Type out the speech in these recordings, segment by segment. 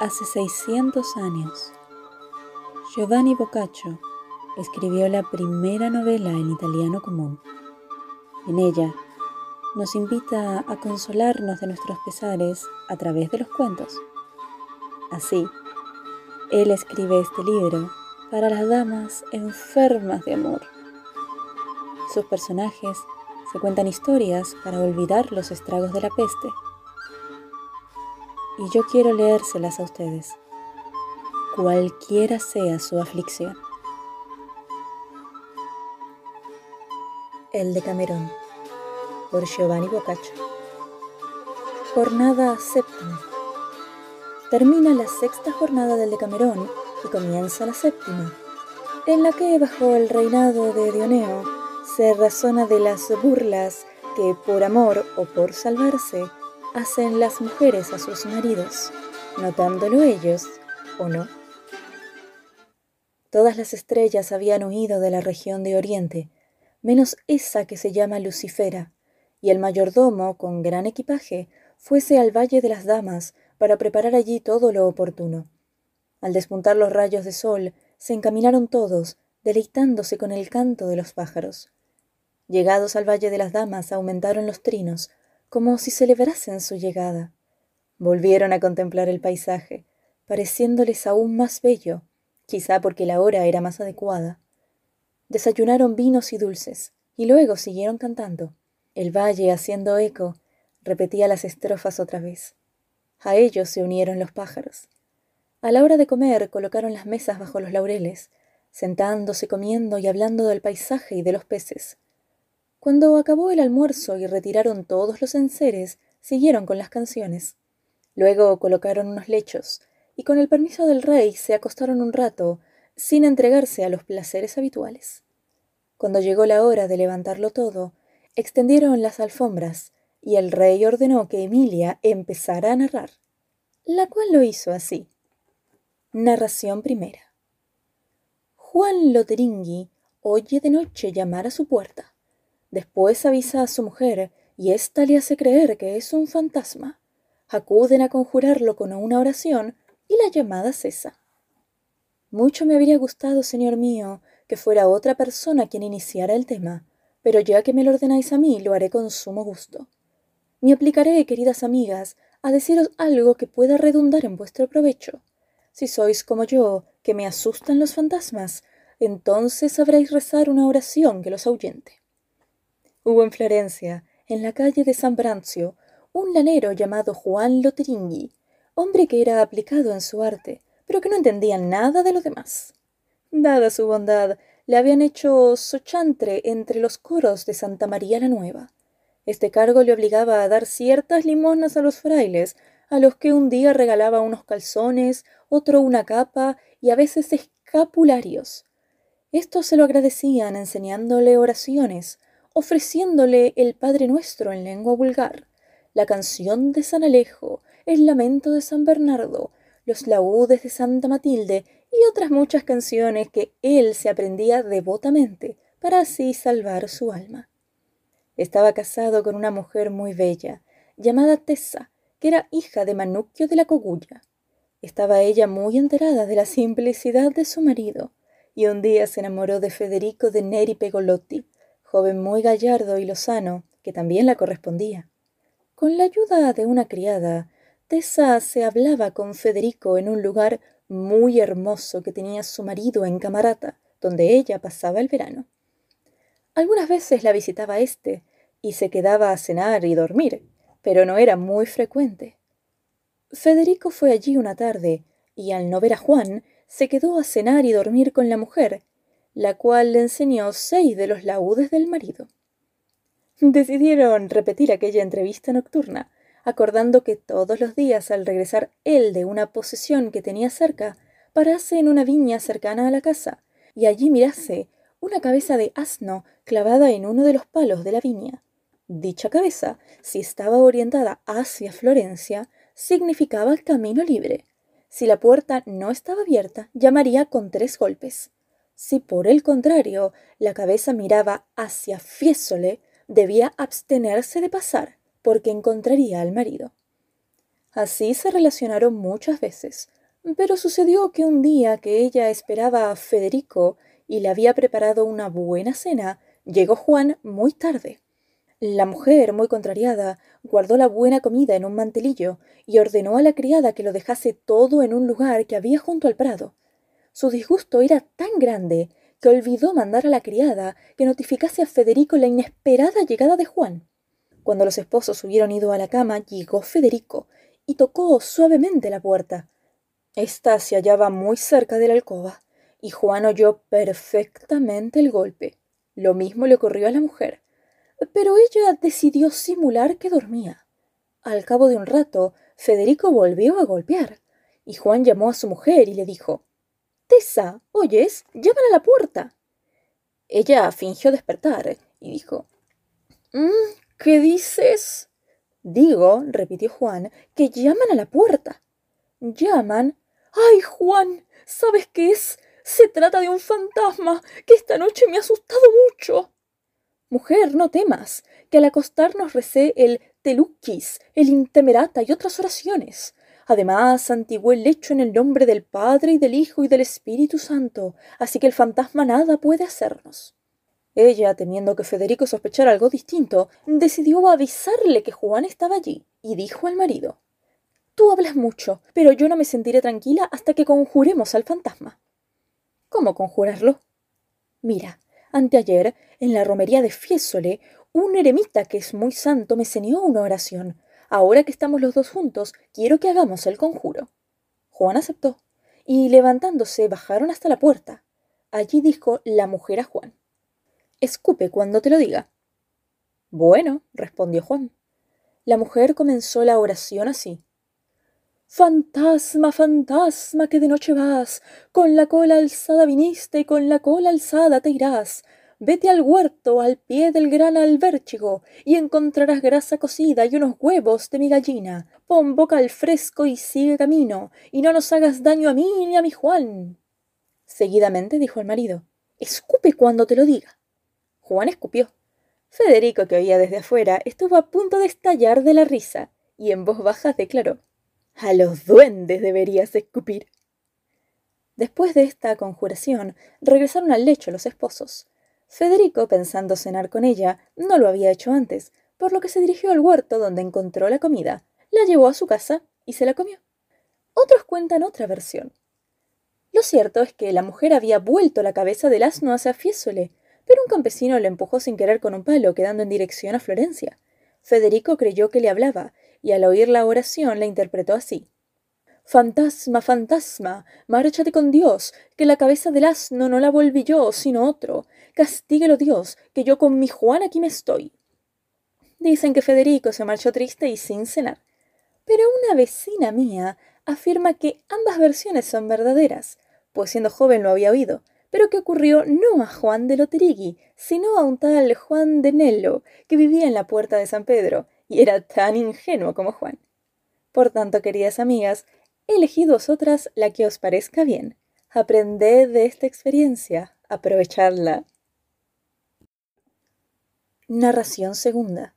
Hace 600 años, Giovanni Boccaccio escribió la primera novela en italiano común. En ella nos invita a consolarnos de nuestros pesares a través de los cuentos. Así, él escribe este libro para las damas enfermas de amor. Sus personajes se cuentan historias para olvidar los estragos de la peste y yo quiero leérselas a ustedes, cualquiera sea su aflicción. El de Camerón, por Giovanni Boccaccio. Jornada séptima. Termina la sexta jornada del Decamerón y comienza la séptima, en la que bajo el reinado de Dioneo se razona de las burlas que por amor o por salvarse hacen las mujeres a sus maridos, notándolo ellos o no. Todas las estrellas habían huido de la región de Oriente, menos esa que se llama Lucifera, y el mayordomo, con gran equipaje, fuese al Valle de las Damas para preparar allí todo lo oportuno. Al despuntar los rayos de sol, se encaminaron todos, deleitándose con el canto de los pájaros. Llegados al Valle de las Damas, aumentaron los trinos, como si celebrasen su llegada. Volvieron a contemplar el paisaje, pareciéndoles aún más bello, quizá porque la hora era más adecuada. Desayunaron vinos y dulces, y luego siguieron cantando. El valle, haciendo eco, repetía las estrofas otra vez. A ellos se unieron los pájaros. A la hora de comer colocaron las mesas bajo los laureles, sentándose, comiendo y hablando del paisaje y de los peces. Cuando acabó el almuerzo y retiraron todos los enseres, siguieron con las canciones. Luego colocaron unos lechos, y con el permiso del rey se acostaron un rato, sin entregarse a los placeres habituales. Cuando llegó la hora de levantarlo todo, extendieron las alfombras, y el rey ordenó que Emilia empezara a narrar, la cual lo hizo así. Narración primera. Juan Loteringui oye de noche llamar a su puerta. Después avisa a su mujer y ésta le hace creer que es un fantasma. Acuden a conjurarlo con una oración y la llamada cesa. Mucho me habría gustado, señor mío, que fuera otra persona quien iniciara el tema, pero ya que me lo ordenáis a mí, lo haré con sumo gusto. Me aplicaré, queridas amigas, a deciros algo que pueda redundar en vuestro provecho. Si sois como yo, que me asustan los fantasmas, entonces sabréis rezar una oración que los ahuyente. Hubo en Florencia, en la calle de San Brancio, un lanero llamado Juan Loteringui, hombre que era aplicado en su arte, pero que no entendía nada de lo demás. Dada su bondad, le habían hecho sochantre entre los coros de Santa María la Nueva. Este cargo le obligaba a dar ciertas limosnas a los frailes, a los que un día regalaba unos calzones, otro una capa y a veces escapularios. Estos se lo agradecían enseñándole oraciones, ofreciéndole el Padre Nuestro en lengua vulgar, la canción de San Alejo, el lamento de San Bernardo, los laúdes de Santa Matilde y otras muchas canciones que él se aprendía devotamente para así salvar su alma. Estaba casado con una mujer muy bella, llamada Tessa, que era hija de Manuccio de la Cogulla. Estaba ella muy enterada de la simplicidad de su marido, y un día se enamoró de Federico de Neri Pegolotti, joven muy gallardo y lozano, que también la correspondía. Con la ayuda de una criada, Tessa se hablaba con Federico en un lugar muy hermoso que tenía su marido en Camarata, donde ella pasaba el verano. Algunas veces la visitaba éste y se quedaba a cenar y dormir, pero no era muy frecuente. Federico fue allí una tarde y al no ver a Juan, se quedó a cenar y dormir con la mujer, la cual le enseñó seis de los laúdes del marido. Decidieron repetir aquella entrevista nocturna, acordando que todos los días al regresar él de una posesión que tenía cerca, parase en una viña cercana a la casa, y allí mirase una cabeza de asno clavada en uno de los palos de la viña. Dicha cabeza, si estaba orientada hacia Florencia, significaba camino libre. Si la puerta no estaba abierta, llamaría con tres golpes. Si por el contrario la cabeza miraba hacia Fiesole, debía abstenerse de pasar, porque encontraría al marido. Así se relacionaron muchas veces, pero sucedió que un día que ella esperaba a Federico y le había preparado una buena cena, llegó Juan muy tarde. La mujer, muy contrariada, guardó la buena comida en un mantelillo y ordenó a la criada que lo dejase todo en un lugar que había junto al prado. Su disgusto era tan grande que olvidó mandar a la criada que notificase a Federico la inesperada llegada de Juan. Cuando los esposos hubieron ido a la cama, llegó Federico y tocó suavemente la puerta. Esta se hallaba muy cerca de la alcoba, y Juan oyó perfectamente el golpe. Lo mismo le ocurrió a la mujer pero ella decidió simular que dormía. Al cabo de un rato, Federico volvió a golpear, y Juan llamó a su mujer y le dijo Tessa, ¿oyes? Llaman a la puerta. Ella fingió despertar y dijo mm, ¿Qué dices? Digo, repitió Juan, que llaman a la puerta. ¿Llaman? ¡Ay, Juan! ¿Sabes qué es? Se trata de un fantasma que esta noche me ha asustado mucho. Mujer, no temas, que al acostarnos recé el Teluquis, el Intemerata y otras oraciones. Además, santigué el lecho en el nombre del Padre y del Hijo y del Espíritu Santo, así que el fantasma nada puede hacernos. Ella, temiendo que Federico sospechara algo distinto, decidió avisarle que Juan estaba allí, y dijo al marido Tú hablas mucho, pero yo no me sentiré tranquila hasta que conjuremos al fantasma. ¿Cómo conjurarlo? Mira, Anteayer, en la romería de Fiesole, un eremita que es muy santo me enseñó una oración. Ahora que estamos los dos juntos, quiero que hagamos el conjuro. Juan aceptó, y levantándose bajaron hasta la puerta. Allí dijo la mujer a Juan. Escupe cuando te lo diga. Bueno, respondió Juan. La mujer comenzó la oración así. Fantasma, fantasma, que de noche vas, con la cola alzada viniste y con la cola alzada te irás. Vete al huerto, al pie del gran albérchigo, y encontrarás grasa cocida y unos huevos de mi gallina. Pon boca al fresco y sigue camino, y no nos hagas daño a mí ni a mi Juan. Seguidamente dijo el marido, escupe cuando te lo diga. Juan escupió. Federico, que oía desde afuera, estuvo a punto de estallar de la risa, y en voz baja declaró a los duendes deberías escupir. Después de esta conjuración, regresaron al lecho los esposos. Federico, pensando cenar con ella, no lo había hecho antes, por lo que se dirigió al huerto donde encontró la comida, la llevó a su casa y se la comió. Otros cuentan otra versión. Lo cierto es que la mujer había vuelto la cabeza del asno hacia Fiesole, pero un campesino le empujó sin querer con un palo, quedando en dirección a Florencia. Federico creyó que le hablaba, y al oír la oración la interpretó así. Fantasma, fantasma, márchate con Dios, que la cabeza del asno no la volví yo, sino otro. Castíguelo Dios, que yo con mi Juan aquí me estoy. Dicen que Federico se marchó triste y sin cenar. Pero una vecina mía afirma que ambas versiones son verdaderas, pues siendo joven lo había oído, pero que ocurrió no a Juan de Loterigui, sino a un tal Juan de Nello, que vivía en la puerta de San Pedro, y era tan ingenuo como Juan. Por tanto, queridas amigas, elegid vosotras la que os parezca bien. Aprended de esta experiencia, aprovechadla. Narración segunda.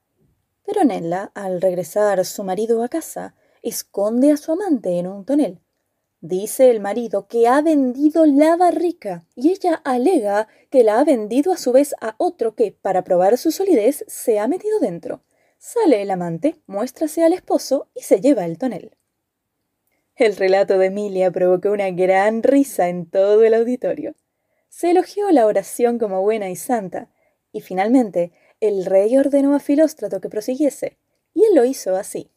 Peronella, al regresar su marido a casa, esconde a su amante en un tonel. Dice el marido que ha vendido la barrica y ella alega que la ha vendido a su vez a otro que, para probar su solidez, se ha metido dentro. Sale el amante, muéstrase al esposo y se lleva el tonel. El relato de Emilia provocó una gran risa en todo el auditorio. Se elogió la oración como buena y santa, y finalmente el rey ordenó a Filóstrato que prosiguiese, y él lo hizo así.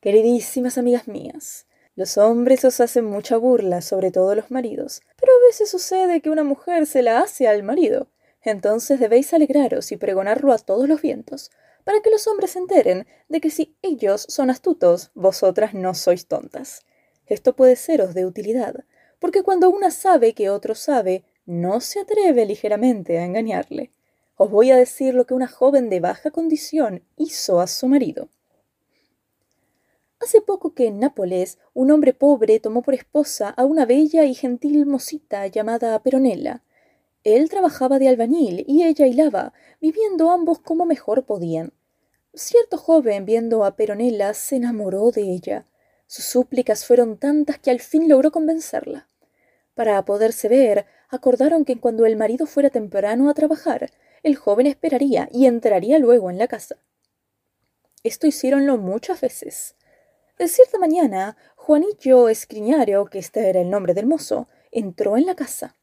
Queridísimas amigas mías, los hombres os hacen mucha burla, sobre todo los maridos, pero a veces sucede que una mujer se la hace al marido. Entonces debéis alegraros y pregonarlo a todos los vientos, para que los hombres se enteren de que si ellos son astutos, vosotras no sois tontas. Esto puede seros de utilidad, porque cuando una sabe que otro sabe, no se atreve ligeramente a engañarle. Os voy a decir lo que una joven de baja condición hizo a su marido. Hace poco que en Nápoles un hombre pobre tomó por esposa a una bella y gentil mocita llamada Peronella, él trabajaba de albañil y ella hilaba, viviendo ambos como mejor podían. Cierto joven, viendo a Peronela, se enamoró de ella. Sus súplicas fueron tantas que al fin logró convencerla. Para poderse ver, acordaron que cuando el marido fuera temprano a trabajar, el joven esperaría y entraría luego en la casa. Esto hicieronlo muchas veces. De cierta mañana, Juanillo Escriñario, que este era el nombre del mozo, entró en la casa.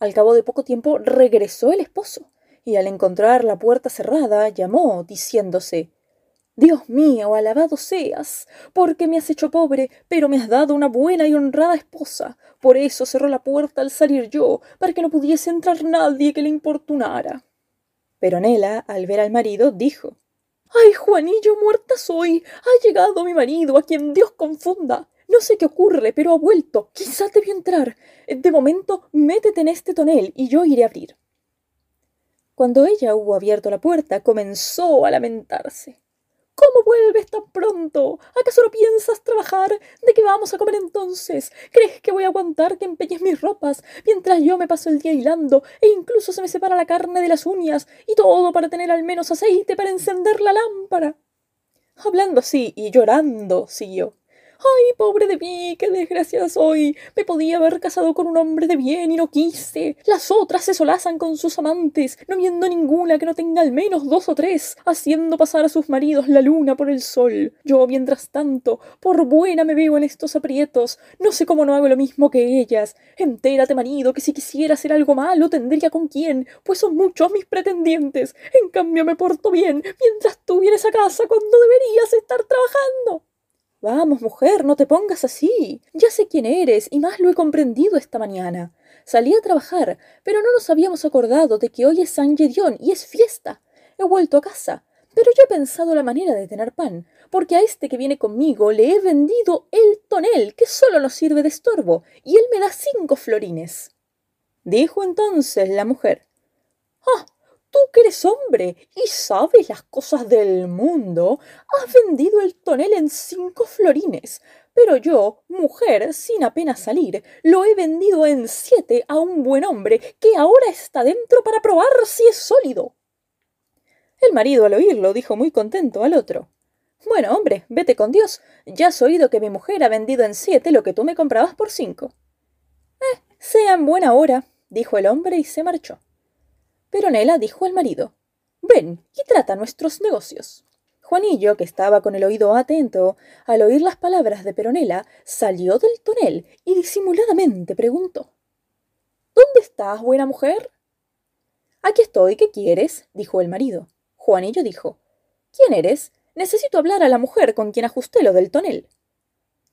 Al cabo de poco tiempo regresó el esposo, y al encontrar la puerta cerrada, llamó, diciéndose Dios mío, alabado seas, porque me has hecho pobre, pero me has dado una buena y honrada esposa. Por eso cerró la puerta al salir yo, para que no pudiese entrar nadie que le importunara. Pero Nela, al ver al marido, dijo Ay, Juanillo, muerta soy. Ha llegado mi marido, a quien Dios confunda. No sé qué ocurre, pero ha vuelto. Quizá te vio entrar. De momento, métete en este tonel y yo iré a abrir. Cuando ella hubo abierto la puerta, comenzó a lamentarse. ¿Cómo vuelves tan pronto? ¿Acaso no piensas trabajar? ¿De qué vamos a comer entonces? ¿Crees que voy a aguantar que empeñes mis ropas mientras yo me paso el día hilando e incluso se me separa la carne de las uñas y todo para tener al menos aceite para encender la lámpara? Hablando así y llorando, siguió. ¡Ay, pobre de mí! ¡Qué desgraciada soy! Me podía haber casado con un hombre de bien y no quise. Las otras se solazan con sus amantes, no viendo ninguna que no tenga al menos dos o tres, haciendo pasar a sus maridos la luna por el sol. Yo, mientras tanto, por buena me veo en estos aprietos. No sé cómo no hago lo mismo que ellas. Entérate, marido, que si quisiera hacer algo malo tendría con quién, pues son muchos mis pretendientes. En cambio me porto bien, mientras tú vienes a casa cuando deberías estar trabajando. Vamos, mujer, no te pongas así. Ya sé quién eres y más lo he comprendido esta mañana. Salí a trabajar, pero no nos habíamos acordado de que hoy es San Gedeón y es fiesta. He vuelto a casa, pero yo he pensado la manera de tener pan, porque a este que viene conmigo le he vendido el tonel, que solo nos sirve de estorbo, y él me da cinco florines. Dijo entonces la mujer. Ah, Tú que eres hombre y sabes las cosas del mundo, has vendido el tonel en cinco florines, pero yo, mujer, sin apenas salir, lo he vendido en siete a un buen hombre que ahora está dentro para probar si es sólido. El marido al oírlo dijo muy contento al otro. Bueno, hombre, vete con Dios. Ya has oído que mi mujer ha vendido en siete lo que tú me comprabas por cinco. Eh, sea en buena hora, dijo el hombre y se marchó. Peronela dijo al marido Ven y trata nuestros negocios. Juanillo, que estaba con el oído atento, al oír las palabras de Peronela, salió del tonel y disimuladamente preguntó ¿Dónde estás, buena mujer? Aquí estoy, ¿qué quieres? dijo el marido. Juanillo dijo ¿Quién eres? Necesito hablar a la mujer con quien ajusté lo del tonel.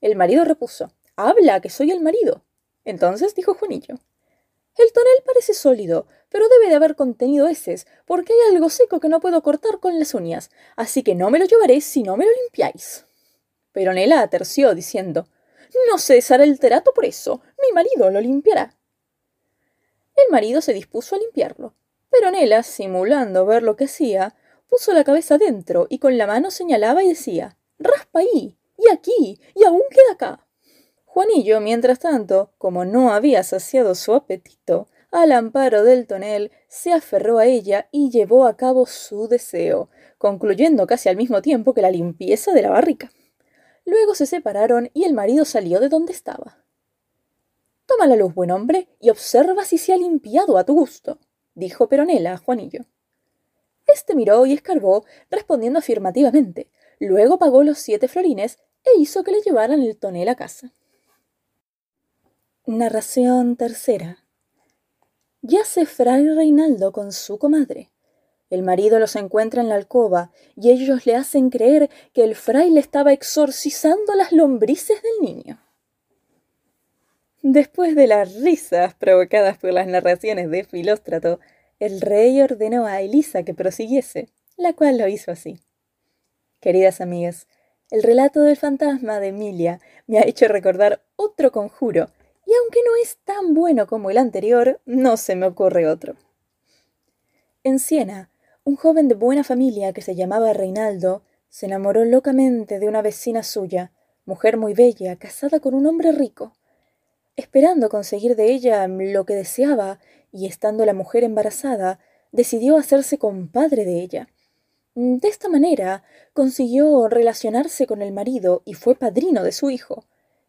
El marido repuso Habla, que soy el marido. Entonces dijo Juanillo el tonel parece sólido, pero debe de haber contenido heces, porque hay algo seco que no puedo cortar con las uñas, así que no me lo llevaré si no me lo limpiáis. Pero Nela aterció, diciendo No se deshará el terato por eso, mi marido lo limpiará. El marido se dispuso a limpiarlo, pero Nela, simulando ver lo que hacía, puso la cabeza dentro y con la mano señalaba y decía Raspa ahí, y aquí, y aún queda acá. Juanillo, mientras tanto, como no había saciado su apetito, al amparo del tonel, se aferró a ella y llevó a cabo su deseo, concluyendo casi al mismo tiempo que la limpieza de la barrica. Luego se separaron y el marido salió de donde estaba. Toma la luz, buen hombre, y observa si se ha limpiado a tu gusto, dijo Peronela a Juanillo. Este miró y escarbó, respondiendo afirmativamente. Luego pagó los siete florines e hizo que le llevaran el tonel a casa. Narración tercera. Yace Fray Reinaldo con su comadre. El marido los encuentra en la alcoba y ellos le hacen creer que el fraile estaba exorcizando las lombrices del niño. Después de las risas provocadas por las narraciones de Filóstrato, el rey ordenó a Elisa que prosiguiese, la cual lo hizo así. Queridas amigas, el relato del fantasma de Emilia me ha hecho recordar otro conjuro y aunque no es tan bueno como el anterior, no se me ocurre otro. En Siena, un joven de buena familia que se llamaba Reinaldo se enamoró locamente de una vecina suya, mujer muy bella, casada con un hombre rico. Esperando conseguir de ella lo que deseaba, y estando la mujer embarazada, decidió hacerse compadre de ella. De esta manera consiguió relacionarse con el marido y fue padrino de su hijo.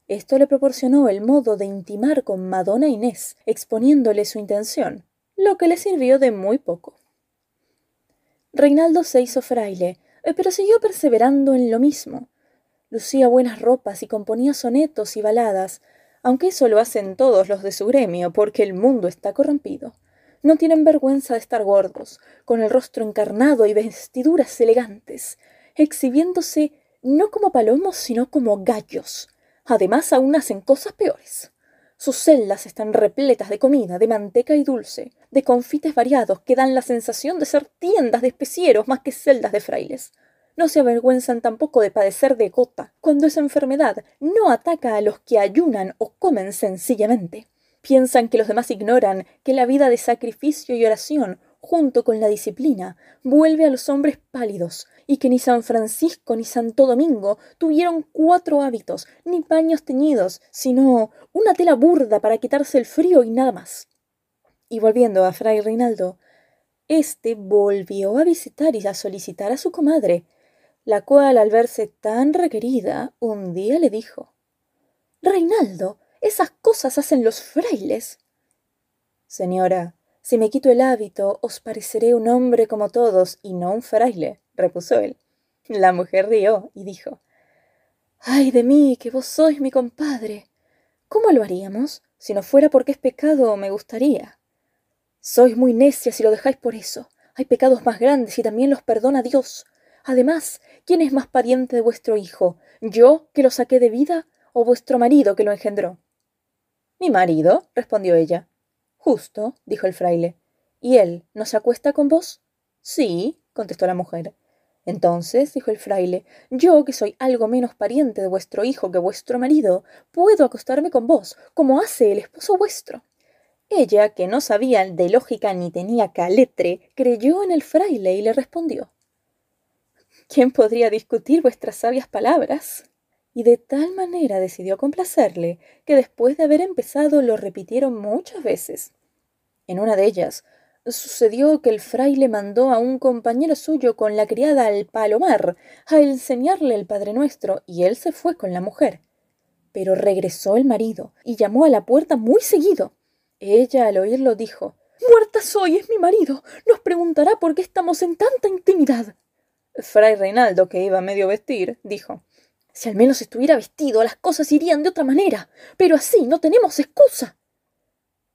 Esto le proporcionó el modo de intimar con Madonna Inés, exponiéndole su intención, lo que le sirvió de muy poco. Reinaldo se hizo fraile, eh, pero siguió perseverando en lo mismo. Lucía buenas ropas y componía sonetos y baladas, aunque eso lo hacen todos los de su gremio, porque el mundo está corrompido. No tienen vergüenza de estar gordos, con el rostro encarnado y vestiduras elegantes, exhibiéndose no como palomos, sino como gallos. Además, aún hacen cosas peores. Sus celdas están repletas de comida, de manteca y dulce, de confites variados que dan la sensación de ser tiendas de especieros más que celdas de frailes. No se avergüenzan tampoco de padecer de gota, cuando esa enfermedad no ataca a los que ayunan o comen sencillamente. Piensan que los demás ignoran que la vida de sacrificio y oración, junto con la disciplina, vuelve a los hombres pálidos, y que ni San Francisco ni Santo Domingo tuvieron cuatro hábitos, ni paños teñidos, sino una tela burda para quitarse el frío y nada más. Y volviendo a Fray Reinaldo, éste volvió a visitar y a solicitar a su comadre, la cual, al verse tan requerida, un día le dijo Reinaldo, esas cosas hacen los frailes. Señora, si me quito el hábito, os pareceré un hombre como todos y no un fraile repuso él. La mujer rió y dijo Ay de mí, que vos sois mi compadre. ¿Cómo lo haríamos? Si no fuera porque es pecado, me gustaría. Sois muy necia si lo dejáis por eso. Hay pecados más grandes y también los perdona Dios. Además, ¿quién es más pariente de vuestro hijo? ¿Yo, que lo saqué de vida, o vuestro marido, que lo engendró? Mi marido, respondió ella. Justo, dijo el fraile. ¿Y él no se acuesta con vos? Sí, contestó la mujer. Entonces, dijo el fraile, yo, que soy algo menos pariente de vuestro hijo que vuestro marido, puedo acostarme con vos, como hace el esposo vuestro. Ella, que no sabía de lógica ni tenía caletre, creyó en el fraile y le respondió ¿Quién podría discutir vuestras sabias palabras? Y de tal manera decidió complacerle, que después de haber empezado lo repitieron muchas veces. En una de ellas, sucedió que el fraile mandó a un compañero suyo con la criada al palomar a enseñarle el Padre Nuestro, y él se fue con la mujer. Pero regresó el marido y llamó a la puerta muy seguido. Ella al oírlo dijo Muerta soy, es mi marido. Nos preguntará por qué estamos en tanta intimidad. Fray Reinaldo, que iba medio vestir, dijo Si al menos estuviera vestido, las cosas irían de otra manera. Pero así no tenemos excusa.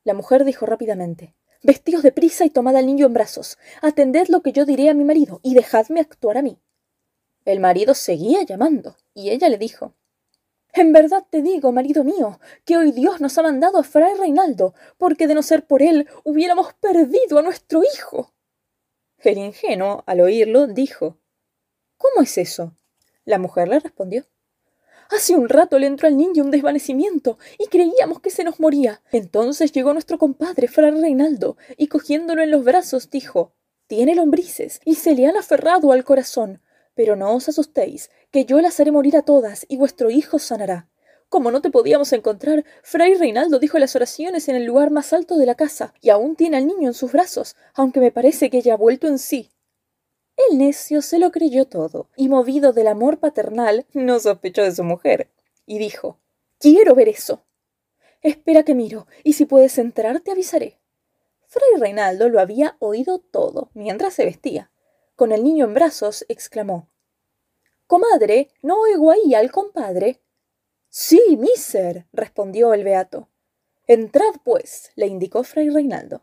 La mujer dijo rápidamente Vestíos de prisa y tomad al niño en brazos. Atended lo que yo diré a mi marido y dejadme actuar a mí. El marido seguía llamando, y ella le dijo En verdad te digo, marido mío, que hoy Dios nos ha mandado a Fray Reinaldo, porque de no ser por él hubiéramos perdido a nuestro hijo. El ingenuo, al oírlo, dijo ¿Cómo es eso? La mujer le respondió Hace un rato le entró al niño un desvanecimiento y creíamos que se nos moría. Entonces llegó nuestro compadre, Fray Reinaldo, y cogiéndolo en los brazos dijo Tiene lombrices y se le han aferrado al corazón. Pero no os asustéis, que yo las haré morir a todas y vuestro hijo sanará. Como no te podíamos encontrar, Fray Reinaldo dijo las oraciones en el lugar más alto de la casa, y aún tiene al niño en sus brazos, aunque me parece que ya ha vuelto en sí. El necio se lo creyó todo, y movido del amor paternal, no sospechó de su mujer, y dijo Quiero ver eso. Espera que miro, y si puedes entrar te avisaré. Fray Reinaldo lo había oído todo mientras se vestía. Con el niño en brazos, exclamó Comadre, ¿no oigo ahí al compadre? Sí, miser, respondió el beato. Entrad, pues, le indicó Fray Reinaldo.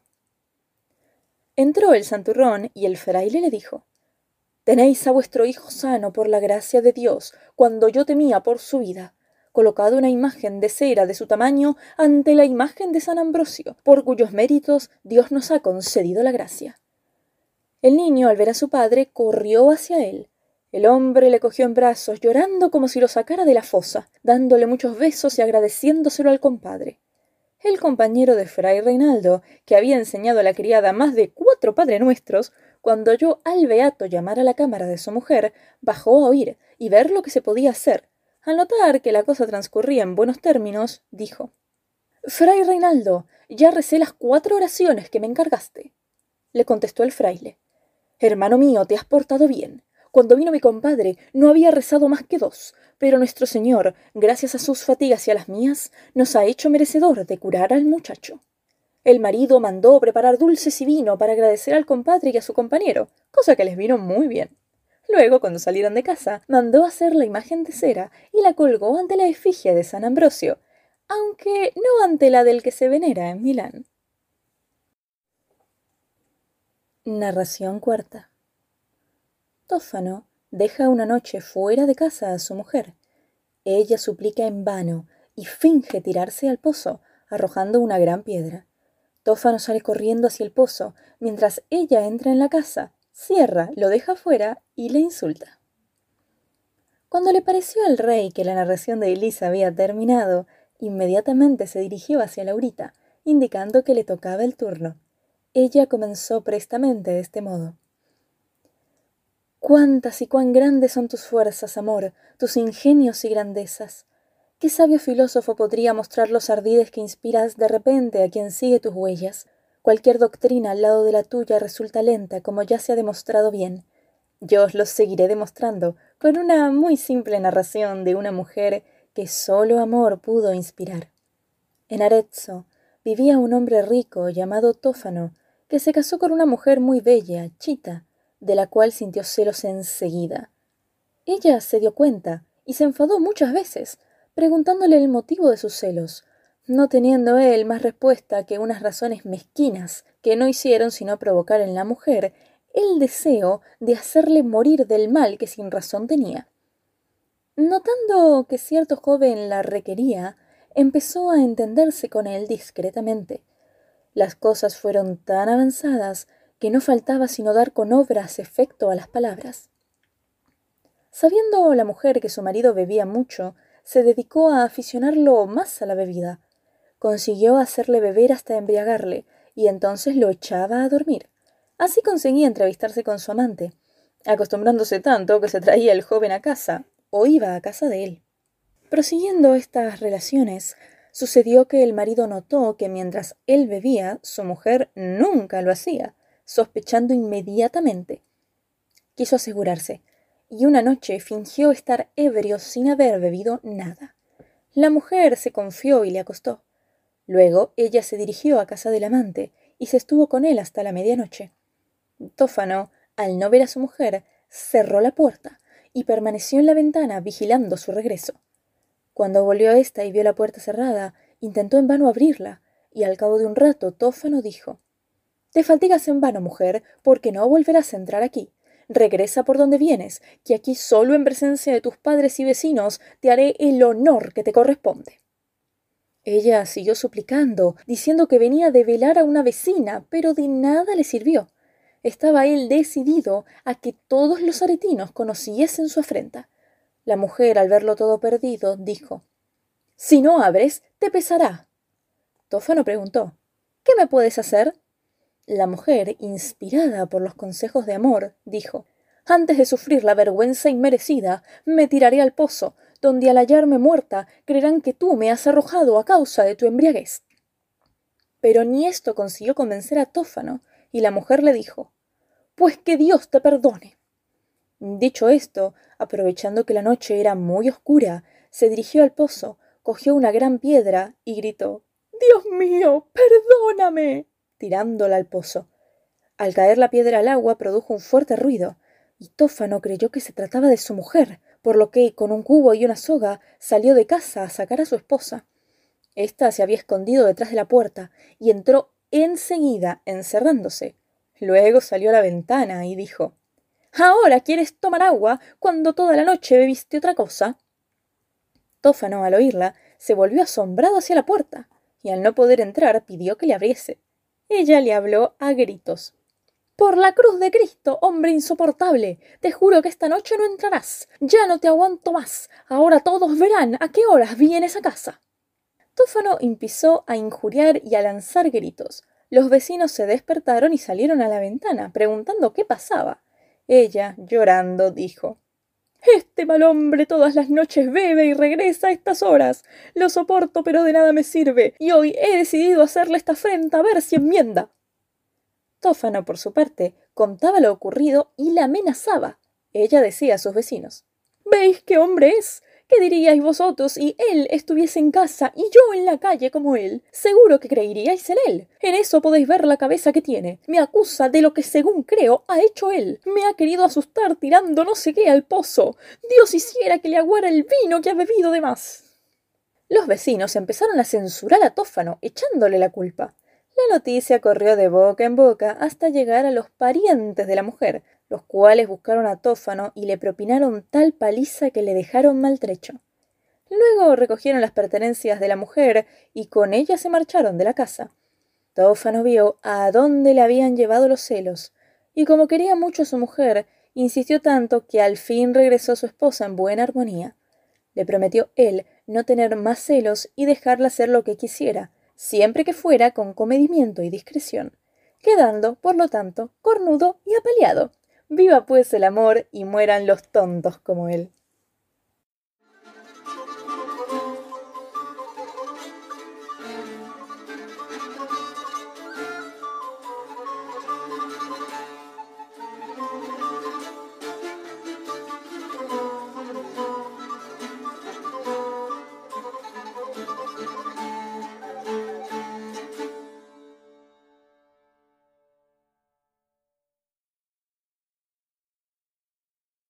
Entró el santurrón y el fraile le dijo Tenéis a vuestro hijo sano por la gracia de Dios, cuando yo temía por su vida. Colocad una imagen de cera de su tamaño ante la imagen de San Ambrosio, por cuyos méritos Dios nos ha concedido la gracia. El niño, al ver a su padre, corrió hacia él. El hombre le cogió en brazos, llorando como si lo sacara de la fosa, dándole muchos besos y agradeciéndoselo al compadre. El compañero de Fray Reinaldo, que había enseñado a la criada más de cuatro Padre Nuestros, cuando oyó al beato llamar a la cámara de su mujer, bajó a oír y ver lo que se podía hacer. Al notar que la cosa transcurría en buenos términos, dijo Fray Reinaldo, ya recé las cuatro oraciones que me encargaste. Le contestó el fraile Hermano mío, te has portado bien. Cuando vino mi compadre, no había rezado más que dos, pero nuestro Señor, gracias a sus fatigas y a las mías, nos ha hecho merecedor de curar al muchacho. El marido mandó preparar dulces y vino para agradecer al compadre y a su compañero, cosa que les vino muy bien. Luego, cuando salieron de casa, mandó hacer la imagen de cera y la colgó ante la efigie de San Ambrosio, aunque no ante la del que se venera en Milán. Narración cuarta. Tófano deja una noche fuera de casa a su mujer. Ella suplica en vano y finge tirarse al pozo, arrojando una gran piedra. Tófano sale corriendo hacia el pozo, mientras ella entra en la casa, cierra, lo deja fuera y le insulta. Cuando le pareció al rey que la narración de Elisa había terminado, inmediatamente se dirigió hacia Laurita, indicando que le tocaba el turno. Ella comenzó prestamente de este modo. Cuántas y cuán grandes son tus fuerzas, amor, tus ingenios y grandezas. ¿Qué sabio filósofo podría mostrar los ardides que inspiras de repente a quien sigue tus huellas? Cualquier doctrina al lado de la tuya resulta lenta, como ya se ha demostrado bien. Yo os lo seguiré demostrando con una muy simple narración de una mujer que solo amor pudo inspirar. En Arezzo vivía un hombre rico llamado Tófano, que se casó con una mujer muy bella, Chita, de la cual sintió celos enseguida. Ella se dio cuenta y se enfadó muchas veces, preguntándole el motivo de sus celos, no teniendo él más respuesta que unas razones mezquinas que no hicieron sino provocar en la mujer el deseo de hacerle morir del mal que sin razón tenía. Notando que cierto joven la requería, empezó a entenderse con él discretamente. Las cosas fueron tan avanzadas que no faltaba sino dar con obras efecto a las palabras. Sabiendo la mujer que su marido bebía mucho, se dedicó a aficionarlo más a la bebida. Consiguió hacerle beber hasta embriagarle, y entonces lo echaba a dormir. Así conseguía entrevistarse con su amante, acostumbrándose tanto que se traía el joven a casa, o iba a casa de él. Prosiguiendo estas relaciones, sucedió que el marido notó que mientras él bebía, su mujer nunca lo hacía, sospechando inmediatamente. Quiso asegurarse, y una noche fingió estar ebrio sin haber bebido nada. La mujer se confió y le acostó. Luego ella se dirigió a casa del amante y se estuvo con él hasta la medianoche. Tófano, al no ver a su mujer, cerró la puerta y permaneció en la ventana vigilando su regreso. Cuando volvió a ésta y vio la puerta cerrada, intentó en vano abrirla, y al cabo de un rato Tófano dijo Te fatigas en vano, mujer, porque no volverás a entrar aquí. Regresa por donde vienes, que aquí solo en presencia de tus padres y vecinos te haré el honor que te corresponde. Ella siguió suplicando, diciendo que venía de velar a una vecina, pero de nada le sirvió. Estaba él decidido a que todos los aretinos conociesen su afrenta. La mujer, al verlo todo perdido, dijo Si no abres, te pesará. Tófano preguntó ¿Qué me puedes hacer? La mujer, inspirada por los consejos de amor, dijo Antes de sufrir la vergüenza inmerecida, me tiraré al pozo, donde al hallarme muerta creerán que tú me has arrojado a causa de tu embriaguez. Pero ni esto consiguió convencer a Tófano, y la mujer le dijo Pues que Dios te perdone. Dicho esto, aprovechando que la noche era muy oscura, se dirigió al pozo, cogió una gran piedra y gritó Dios mío, perdóname tirándola al pozo. Al caer la piedra al agua produjo un fuerte ruido, y Tófano creyó que se trataba de su mujer, por lo que, con un cubo y una soga, salió de casa a sacar a su esposa. Esta se había escondido detrás de la puerta y entró enseguida, encerrándose. Luego salió a la ventana y dijo Ahora quieres tomar agua cuando toda la noche bebiste otra cosa. Tófano, al oírla, se volvió asombrado hacia la puerta, y al no poder entrar pidió que le abriese. Ella le habló a gritos. Por la cruz de Cristo, hombre insoportable, te juro que esta noche no entrarás. Ya no te aguanto más. Ahora todos verán a qué horas vienes a casa. Tófano empezó a injuriar y a lanzar gritos. Los vecinos se despertaron y salieron a la ventana, preguntando qué pasaba. Ella, llorando, dijo este mal hombre todas las noches bebe y regresa a estas horas. Lo soporto, pero de nada me sirve, y hoy he decidido hacerle esta afrenta a ver si enmienda. Tófano, por su parte, contaba lo ocurrido y la amenazaba. ella decía a sus vecinos ¿Veis qué hombre es? ¿Qué diríais vosotros si él estuviese en casa y yo en la calle como él? Seguro que creeríais en él. En eso podéis ver la cabeza que tiene. Me acusa de lo que según creo ha hecho él. Me ha querido asustar tirando no sé qué al pozo. Dios hiciera que le aguara el vino que ha bebido de más. Los vecinos empezaron a censurar a Tófano, echándole la culpa. La noticia corrió de boca en boca hasta llegar a los parientes de la mujer, los cuales buscaron a Tófano y le propinaron tal paliza que le dejaron maltrecho. Luego recogieron las pertenencias de la mujer y con ellas se marcharon de la casa. Tófano vio a dónde le habían llevado los celos, y como quería mucho a su mujer, insistió tanto que al fin regresó su esposa en buena armonía. Le prometió él no tener más celos y dejarla hacer lo que quisiera, siempre que fuera con comedimiento y discreción, quedando, por lo tanto, cornudo y apaleado. Viva pues el amor y mueran los tontos como él.